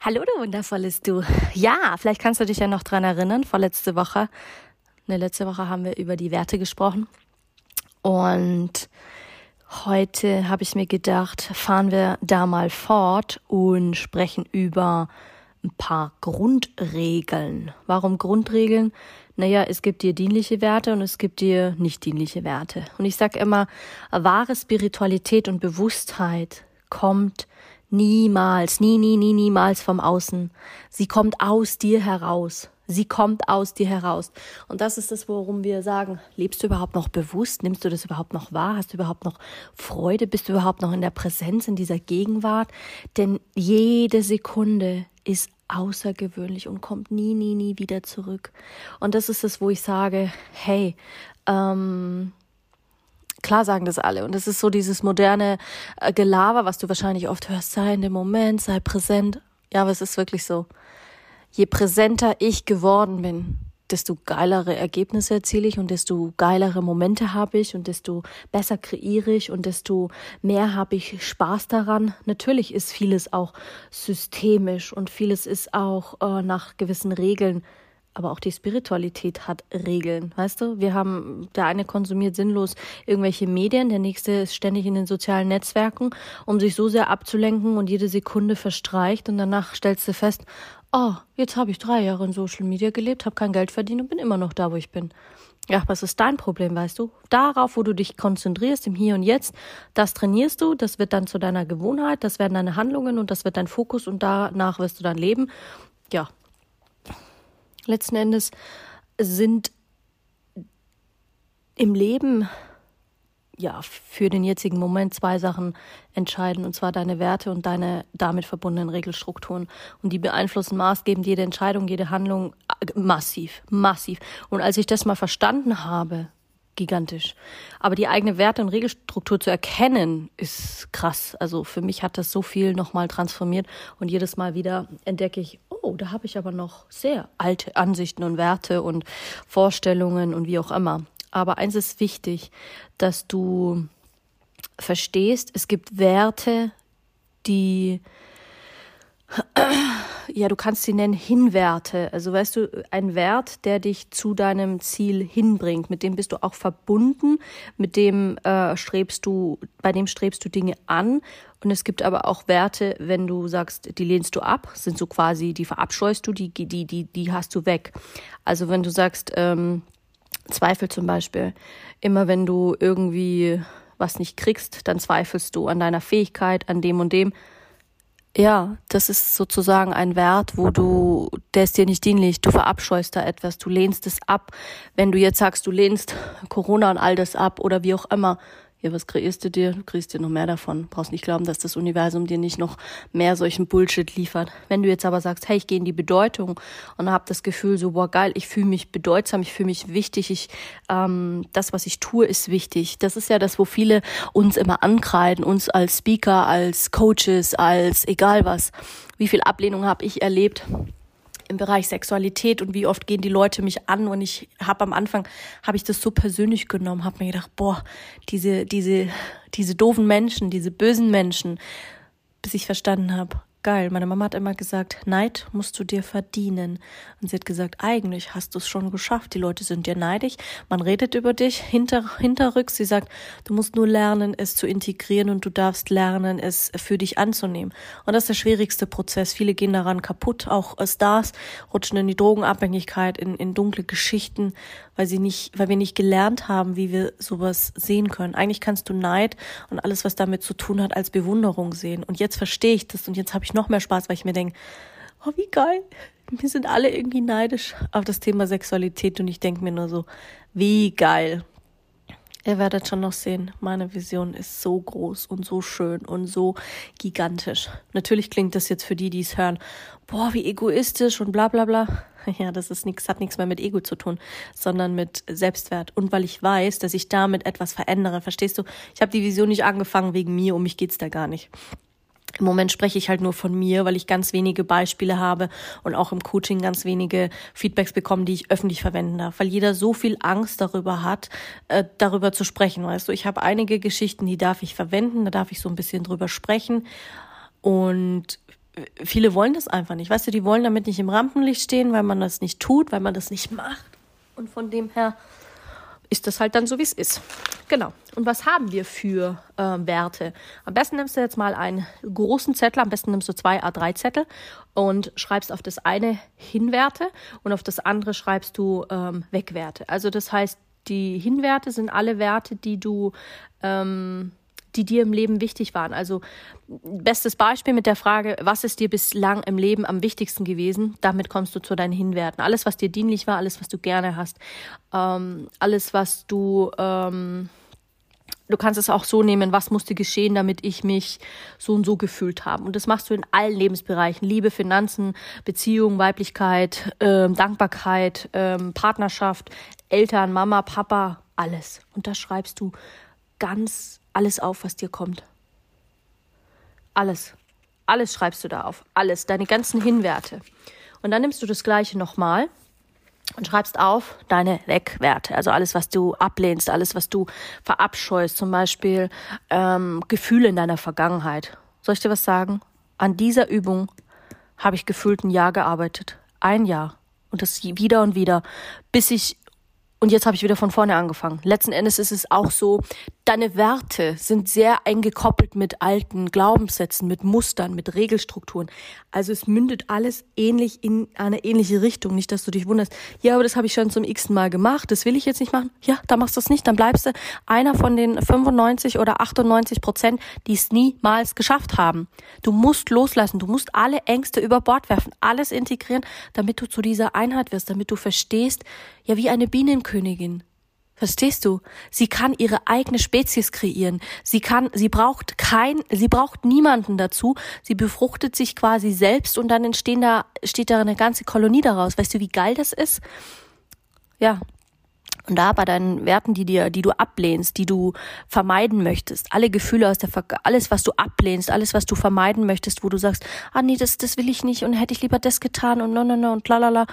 Hallo, du wundervolles Du. Ja, vielleicht kannst du dich ja noch dran erinnern, vorletzte Woche. Ne, letzte Woche haben wir über die Werte gesprochen. Und heute habe ich mir gedacht, fahren wir da mal fort und sprechen über ein paar Grundregeln. Warum Grundregeln? Naja, es gibt dir dienliche Werte und es gibt dir nicht dienliche Werte. Und ich sage immer, wahre Spiritualität und Bewusstheit kommt Niemals, nie, nie, nie, niemals vom Außen. Sie kommt aus dir heraus. Sie kommt aus dir heraus. Und das ist das, worum wir sagen, lebst du überhaupt noch bewusst? Nimmst du das überhaupt noch wahr? Hast du überhaupt noch Freude? Bist du überhaupt noch in der Präsenz, in dieser Gegenwart? Denn jede Sekunde ist außergewöhnlich und kommt nie, nie, nie wieder zurück. Und das ist es, wo ich sage, hey, ähm, Klar sagen das alle. Und es ist so dieses moderne äh, Gelaber, was du wahrscheinlich oft hörst, sei in dem Moment, sei präsent. Ja, aber es ist wirklich so. Je präsenter ich geworden bin, desto geilere Ergebnisse erziele ich und desto geilere Momente habe ich und desto besser kreiere ich und desto mehr habe ich Spaß daran. Natürlich ist vieles auch systemisch und vieles ist auch äh, nach gewissen Regeln aber auch die Spiritualität hat Regeln, weißt du? Wir haben, der eine konsumiert sinnlos irgendwelche Medien, der nächste ist ständig in den sozialen Netzwerken, um sich so sehr abzulenken und jede Sekunde verstreicht und danach stellst du fest, oh, jetzt habe ich drei Jahre in Social Media gelebt, habe kein Geld verdient und bin immer noch da, wo ich bin. Ja, was ist dein Problem, weißt du? Darauf, wo du dich konzentrierst, im Hier und Jetzt, das trainierst du, das wird dann zu deiner Gewohnheit, das werden deine Handlungen und das wird dein Fokus und danach wirst du dann leben. Ja, letzten Endes sind im Leben ja für den jetzigen Moment zwei Sachen entscheidend, und zwar deine Werte und deine damit verbundenen Regelstrukturen. Und die beeinflussen maßgebend jede Entscheidung, jede Handlung äh, massiv, massiv. Und als ich das mal verstanden habe, gigantisch. Aber die eigene Werte und Regelstruktur zu erkennen, ist krass. Also für mich hat das so viel nochmal transformiert und jedes Mal wieder entdecke ich, oh, da habe ich aber noch sehr alte Ansichten und Werte und Vorstellungen und wie auch immer. Aber eins ist wichtig, dass du verstehst, es gibt Werte, die ja, du kannst sie nennen Hinwerte. Also weißt du, ein Wert, der dich zu deinem Ziel hinbringt, mit dem bist du auch verbunden, mit dem äh, strebst du, bei dem strebst du Dinge an. Und es gibt aber auch Werte, wenn du sagst, die lehnst du ab, sind so quasi, die verabscheust du, die, die, die, die hast du weg. Also wenn du sagst, ähm, Zweifel zum Beispiel, immer wenn du irgendwie was nicht kriegst, dann zweifelst du an deiner Fähigkeit, an dem und dem ja, das ist sozusagen ein Wert, wo du, der ist dir nicht dienlich, du verabscheust da etwas, du lehnst es ab. Wenn du jetzt sagst, du lehnst Corona und all das ab oder wie auch immer, ja, was kreierst du dir? Du kriegst dir noch mehr davon. Brauchst nicht glauben, dass das Universum dir nicht noch mehr solchen Bullshit liefert. Wenn du jetzt aber sagst, hey, ich gehe in die Bedeutung und hab das Gefühl so, boah, geil, ich fühle mich bedeutsam, ich fühle mich wichtig, ich, ähm, das, was ich tue, ist wichtig. Das ist ja das, wo viele uns immer ankreiden, uns als Speaker, als Coaches, als egal was. Wie viel Ablehnung habe ich erlebt? Im Bereich Sexualität und wie oft gehen die Leute mich an und ich habe am Anfang habe ich das so persönlich genommen, habe mir gedacht, boah, diese diese diese doofen Menschen, diese bösen Menschen, bis ich verstanden habe, geil. Meine Mama hat immer gesagt, Neid musst du dir verdienen. Und sie hat gesagt, eigentlich hast du es schon geschafft. Die Leute sind dir neidig. Man redet über dich hinter, hinterrücks. Sie sagt, du musst nur lernen, es zu integrieren und du darfst lernen, es für dich anzunehmen. Und das ist der schwierigste Prozess. Viele gehen daran kaputt. Auch Stars rutschen in die Drogenabhängigkeit, in, in dunkle Geschichten, weil sie nicht, weil wir nicht gelernt haben, wie wir sowas sehen können. Eigentlich kannst du Neid und alles, was damit zu tun hat, als Bewunderung sehen. Und jetzt verstehe ich das und jetzt habe ich noch mehr Spaß, weil ich mir denke, oh, wie geil. Wir sind alle irgendwie neidisch auf das Thema Sexualität und ich denke mir nur so, wie geil. Ihr werdet schon noch sehen, meine Vision ist so groß und so schön und so gigantisch. Natürlich klingt das jetzt für die, die es hören, boah, wie egoistisch und bla bla bla. Ja, das ist nichts, hat nichts mehr mit Ego zu tun, sondern mit Selbstwert. Und weil ich weiß, dass ich damit etwas verändere, verstehst du? Ich habe die Vision nicht angefangen wegen mir, um mich geht's da gar nicht. Im Moment spreche ich halt nur von mir, weil ich ganz wenige Beispiele habe und auch im Coaching ganz wenige Feedbacks bekomme, die ich öffentlich verwenden darf, weil jeder so viel Angst darüber hat, äh, darüber zu sprechen. Weißt du, ich habe einige Geschichten, die darf ich verwenden, da darf ich so ein bisschen drüber sprechen und viele wollen das einfach nicht. Weißt du, die wollen damit nicht im Rampenlicht stehen, weil man das nicht tut, weil man das nicht macht. Und von dem her ist das halt dann so, wie es ist. Genau. Und was haben wir für äh, Werte? Am besten nimmst du jetzt mal einen großen Zettel, am besten nimmst du zwei A3-Zettel und schreibst auf das eine Hinwerte und auf das andere schreibst du ähm, Wegwerte. Also das heißt, die Hinwerte sind alle Werte, die du ähm, die dir im Leben wichtig waren. Also bestes Beispiel mit der Frage, was ist dir bislang im Leben am wichtigsten gewesen? Damit kommst du zu deinen Hinwerten. Alles, was dir dienlich war, alles, was du gerne hast, ähm, alles, was du ähm, du kannst es auch so nehmen, was musste geschehen, damit ich mich so und so gefühlt habe. Und das machst du in allen Lebensbereichen. Liebe, Finanzen, Beziehung, Weiblichkeit, ähm, Dankbarkeit, ähm, Partnerschaft, Eltern, Mama, Papa, alles. Und das schreibst du ganz alles auf, was dir kommt. Alles. Alles schreibst du da auf. Alles. Deine ganzen Hinwerte. Und dann nimmst du das Gleiche nochmal und schreibst auf deine Wegwerte. Also alles, was du ablehnst, alles, was du verabscheust. Zum Beispiel ähm, Gefühle in deiner Vergangenheit. Soll ich dir was sagen? An dieser Übung habe ich gefühlt ein Jahr gearbeitet. Ein Jahr. Und das wieder und wieder, bis ich und jetzt habe ich wieder von vorne angefangen. Letzten Endes ist es auch so, deine Werte sind sehr eingekoppelt mit alten Glaubenssätzen, mit Mustern, mit Regelstrukturen. Also es mündet alles ähnlich in eine ähnliche Richtung. Nicht, dass du dich wunderst, ja, aber das habe ich schon zum x Mal gemacht, das will ich jetzt nicht machen. Ja, da machst du es nicht, dann bleibst du einer von den 95 oder 98 Prozent, die es niemals geschafft haben. Du musst loslassen, du musst alle Ängste über Bord werfen, alles integrieren, damit du zu dieser Einheit wirst, damit du verstehst, ja, wie eine Bienenkönigin. Verstehst du? Sie kann ihre eigene Spezies kreieren. Sie kann, sie braucht kein, sie braucht niemanden dazu. Sie befruchtet sich quasi selbst und dann entstehen da, steht da eine ganze Kolonie daraus. Weißt du, wie geil das ist? Ja. Und da bei deinen Werten, die dir, die du ablehnst, die du vermeiden möchtest, alle Gefühle aus der, Ver alles, was du ablehnst, alles, was du vermeiden möchtest, wo du sagst, ah nee, das, das will ich nicht und hätte ich lieber das getan und no, no, no und lalala.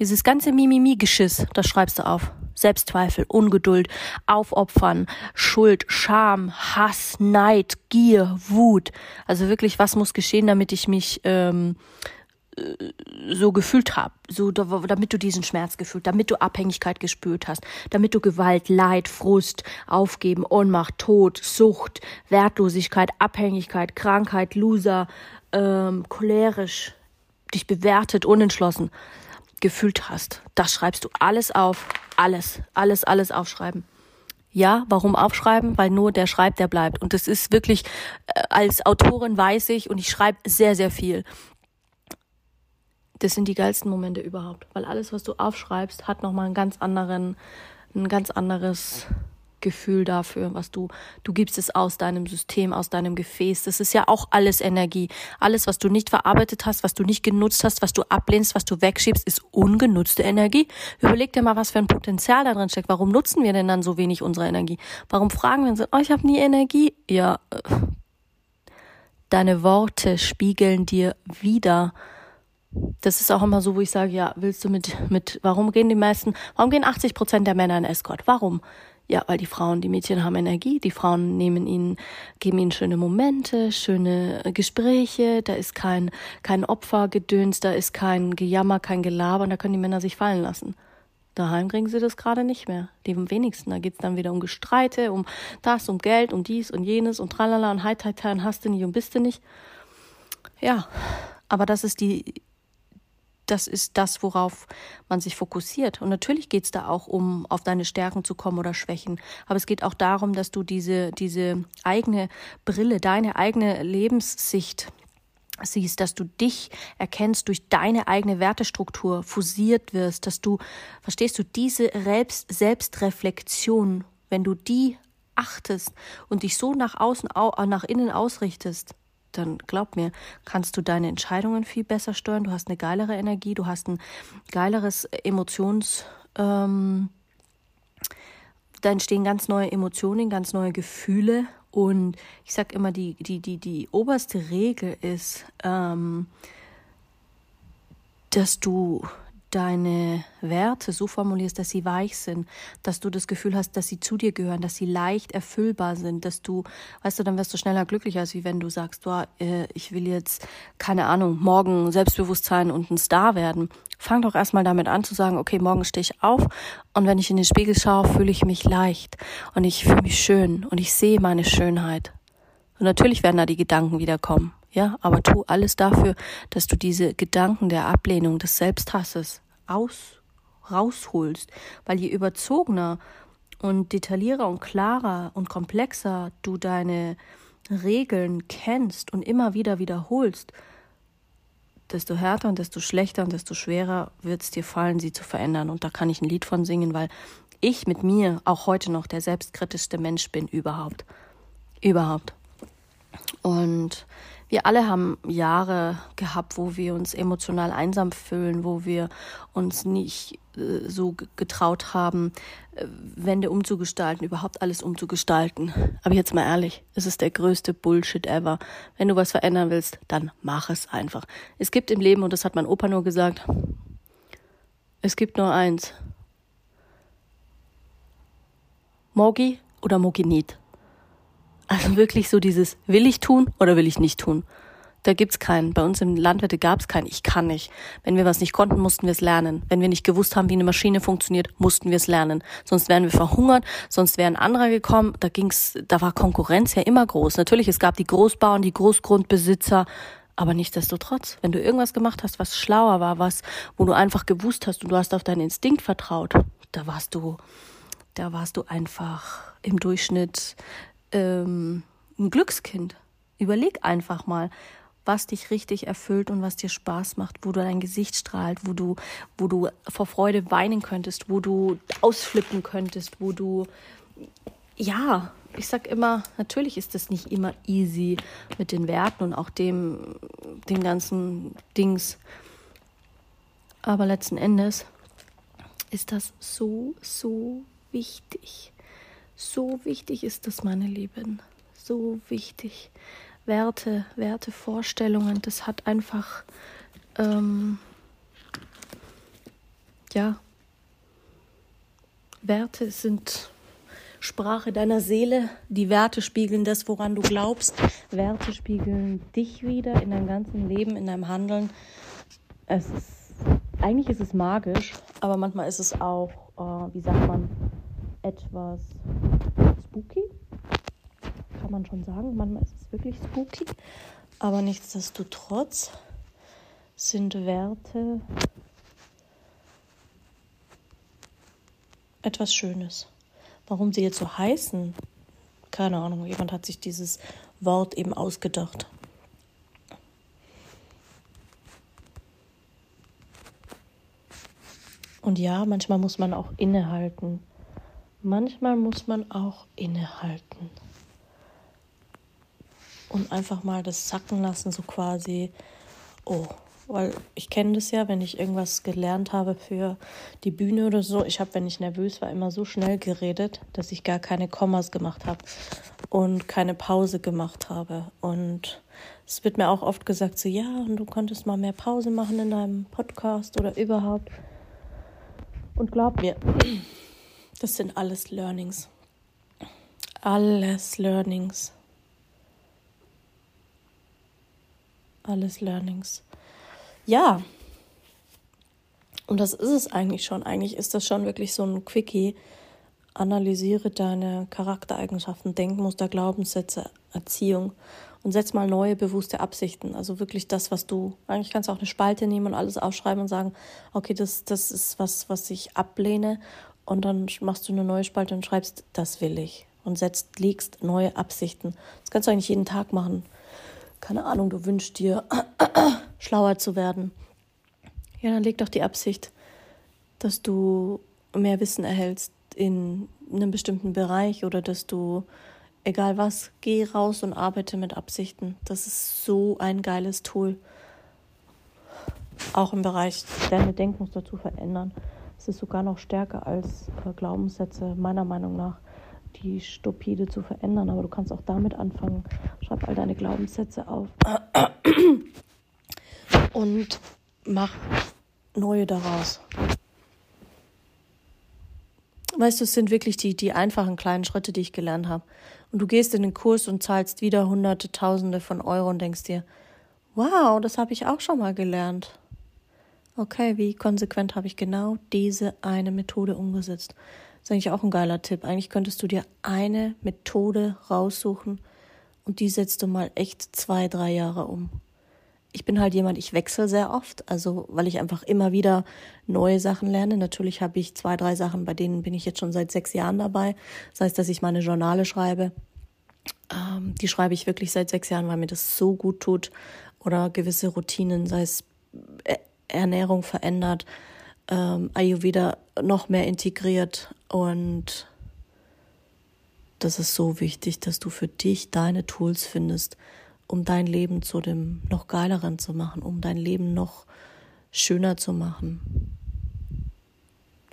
Dieses ganze Mimimi-Geschiss, das schreibst du auf. Selbstzweifel, Ungeduld, Aufopfern, Schuld, Scham, Hass, Neid, Gier, Wut. Also wirklich, was muss geschehen, damit ich mich ähm, äh, so gefühlt habe, so damit du diesen Schmerz gefühlt, damit du Abhängigkeit gespürt hast, damit du Gewalt, Leid, Frust, Aufgeben, Ohnmacht, Tod, Sucht, Wertlosigkeit, Abhängigkeit, Krankheit, Loser, ähm, cholerisch, dich bewertet, unentschlossen gefühlt hast. Das schreibst du alles auf. Alles, alles, alles aufschreiben. Ja, warum aufschreiben? Weil nur der schreibt, der bleibt. Und das ist wirklich, äh, als Autorin weiß ich und ich schreibe sehr, sehr viel. Das sind die geilsten Momente überhaupt. Weil alles, was du aufschreibst, hat nochmal einen ganz anderen, ein ganz anderes Gefühl dafür, was du, du gibst es aus deinem System, aus deinem Gefäß. Das ist ja auch alles Energie. Alles, was du nicht verarbeitet hast, was du nicht genutzt hast, was du ablehnst, was du wegschiebst, ist ungenutzte Energie. Überleg dir mal, was für ein Potenzial da drin steckt. Warum nutzen wir denn dann so wenig unsere Energie? Warum fragen wir uns, oh, ich habe nie Energie? Ja, deine Worte spiegeln dir wieder. Das ist auch immer so, wo ich sage, ja, willst du mit, mit, warum gehen die meisten, warum gehen 80 Prozent der Männer in Escort? Warum? Ja, weil die Frauen, die Mädchen haben Energie, die Frauen nehmen ihnen, geben ihnen schöne Momente, schöne Gespräche, da ist kein, kein Opfergedöns, da ist kein Gejammer, kein Gelaber, und da können die Männer sich fallen lassen. Daheim kriegen sie das gerade nicht mehr. Die am wenigsten. Da geht's dann wieder um Gestreite, um das, um Geld, um dies und jenes und tralala und heit, heit, heit, hast du nicht und bist du nicht. Ja, aber das ist die das ist das, worauf man sich fokussiert. Und natürlich geht es da auch um, auf deine Stärken zu kommen oder Schwächen. Aber es geht auch darum, dass du diese, diese eigene Brille, deine eigene Lebenssicht siehst, dass du dich erkennst durch deine eigene Wertestruktur, fusiert wirst, dass du, verstehst du, diese Selbst Selbstreflexion wenn du die achtest und dich so nach außen, nach innen ausrichtest, dann glaub mir, kannst du deine Entscheidungen viel besser steuern. Du hast eine geilere Energie, du hast ein geileres Emotions, ähm, da entstehen ganz neue Emotionen, ganz neue Gefühle. Und ich sag immer, die, die, die, die oberste Regel ist, ähm, dass du deine Werte so formulierst, dass sie weich sind, dass du das Gefühl hast, dass sie zu dir gehören, dass sie leicht erfüllbar sind, dass du, weißt du, dann wirst du schneller glücklicher, als wie wenn du sagst, du, äh, ich will jetzt, keine Ahnung, morgen Selbstbewusstsein und ein Star werden. Fang doch erstmal damit an zu sagen, okay, morgen stehe ich auf und wenn ich in den Spiegel schaue, fühle ich mich leicht und ich fühle mich schön und ich sehe meine Schönheit. Und natürlich werden da die Gedanken wieder kommen. Ja, aber tu alles dafür, dass du diese Gedanken der Ablehnung, des Selbsthasses aus, rausholst. Weil je überzogener und detaillierter und klarer und komplexer du deine Regeln kennst und immer wieder wiederholst, desto härter und desto schlechter und desto schwerer wird es dir fallen, sie zu verändern. Und da kann ich ein Lied von singen, weil ich mit mir auch heute noch der selbstkritischste Mensch bin überhaupt. Überhaupt. Und wir alle haben Jahre gehabt, wo wir uns emotional einsam fühlen, wo wir uns nicht äh, so getraut haben, äh, Wände umzugestalten, überhaupt alles umzugestalten. Aber jetzt mal ehrlich, es ist der größte Bullshit ever. Wenn du was verändern willst, dann mach es einfach. Es gibt im Leben, und das hat mein Opa nur gesagt, es gibt nur eins. Mogi oder Mogi nicht. Also wirklich so dieses, will ich tun oder will ich nicht tun? Da gibt's keinen. Bei uns im Landwirte gab's keinen. Ich kann nicht. Wenn wir was nicht konnten, mussten wir es lernen. Wenn wir nicht gewusst haben, wie eine Maschine funktioniert, mussten wir es lernen. Sonst wären wir verhungert, sonst wären andere gekommen. Da ging's, da war Konkurrenz ja immer groß. Natürlich, es gab die Großbauern, die Großgrundbesitzer, aber nichtsdestotrotz, wenn du irgendwas gemacht hast, was schlauer war, was, wo du einfach gewusst hast und du hast auf deinen Instinkt vertraut, da warst du, da warst du einfach im Durchschnitt ähm, ein Glückskind. Überleg einfach mal, was dich richtig erfüllt und was dir Spaß macht, wo du dein Gesicht strahlt, wo du, wo du vor Freude weinen könntest, wo du ausflippen könntest, wo du, ja, ich sag immer, natürlich ist das nicht immer easy mit den Werten und auch dem, dem ganzen Dings. Aber letzten Endes ist das so, so wichtig. So wichtig ist das, meine Lieben. So wichtig. Werte, Werte, Vorstellungen, das hat einfach, ähm, ja, Werte sind Sprache deiner Seele. Die Werte spiegeln das, woran du glaubst. Werte spiegeln dich wieder in deinem ganzen Leben, in deinem Handeln. Es ist, eigentlich ist es magisch, aber manchmal ist es auch, äh, wie sagt man, etwas spooky. Kann man schon sagen. Manchmal ist es wirklich spooky. Aber nichtsdestotrotz sind Werte etwas Schönes. Warum sie jetzt so heißen, keine Ahnung. Jemand hat sich dieses Wort eben ausgedacht. Und ja, manchmal muss man auch innehalten manchmal muss man auch innehalten und einfach mal das sacken lassen, so quasi, oh, weil ich kenne das ja, wenn ich irgendwas gelernt habe für die Bühne oder so. Ich habe, wenn ich nervös war, immer so schnell geredet, dass ich gar keine Kommas gemacht habe und keine Pause gemacht habe. Und es wird mir auch oft gesagt, so ja, und du konntest mal mehr Pause machen in deinem Podcast oder überhaupt. Und glaub mir, das sind alles Learnings. Alles Learnings. Alles Learnings. Ja. Und das ist es eigentlich schon. Eigentlich ist das schon wirklich so ein Quickie. Analysiere deine Charaktereigenschaften, Denkmuster, Glaubenssätze, Erziehung und setz mal neue bewusste Absichten. Also wirklich das, was du, eigentlich kannst du auch eine Spalte nehmen und alles aufschreiben und sagen, okay, das, das ist was, was ich ablehne und dann machst du eine neue Spalte und schreibst, das will ich. Und setzt, legst neue Absichten. Das kannst du eigentlich jeden Tag machen. Keine Ahnung, du wünschst dir, schlauer zu werden. Ja, dann leg doch die Absicht, dass du mehr Wissen erhältst, in einem bestimmten Bereich oder dass du, egal was, geh raus und arbeite mit Absichten. Das ist so ein geiles Tool. Auch im Bereich deine Denkmuster zu verändern. Es ist sogar noch stärker als äh, Glaubenssätze, meiner Meinung nach, die stupide zu verändern. Aber du kannst auch damit anfangen. Schreib all deine Glaubenssätze auf und mach neue daraus. Weißt du, es sind wirklich die, die einfachen kleinen Schritte, die ich gelernt habe. Und du gehst in den Kurs und zahlst wieder Hunderte, Tausende von Euro und denkst dir, wow, das habe ich auch schon mal gelernt. Okay, wie konsequent habe ich genau diese eine Methode umgesetzt? Das ist eigentlich auch ein geiler Tipp. Eigentlich könntest du dir eine Methode raussuchen und die setzt du mal echt zwei, drei Jahre um ich bin halt jemand, ich wechsle sehr oft, also weil ich einfach immer wieder neue Sachen lerne. Natürlich habe ich zwei, drei Sachen, bei denen bin ich jetzt schon seit sechs Jahren dabei. Das heißt, dass ich meine Journale schreibe. Ähm, die schreibe ich wirklich seit sechs Jahren, weil mir das so gut tut. Oder gewisse Routinen, sei es Ernährung verändert, ähm, Ayurveda noch mehr integriert und das ist so wichtig, dass du für dich deine Tools findest, um dein Leben zu dem noch geileren zu machen, um dein Leben noch schöner zu machen.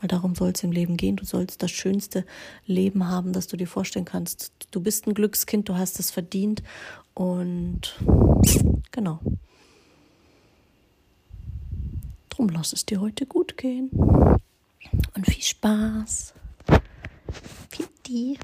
Weil darum soll es im Leben gehen. Du sollst das schönste Leben haben, das du dir vorstellen kannst. Du bist ein Glückskind, du hast es verdient und genau. Drum lass es dir heute gut gehen. Und viel Spaß. Pitti.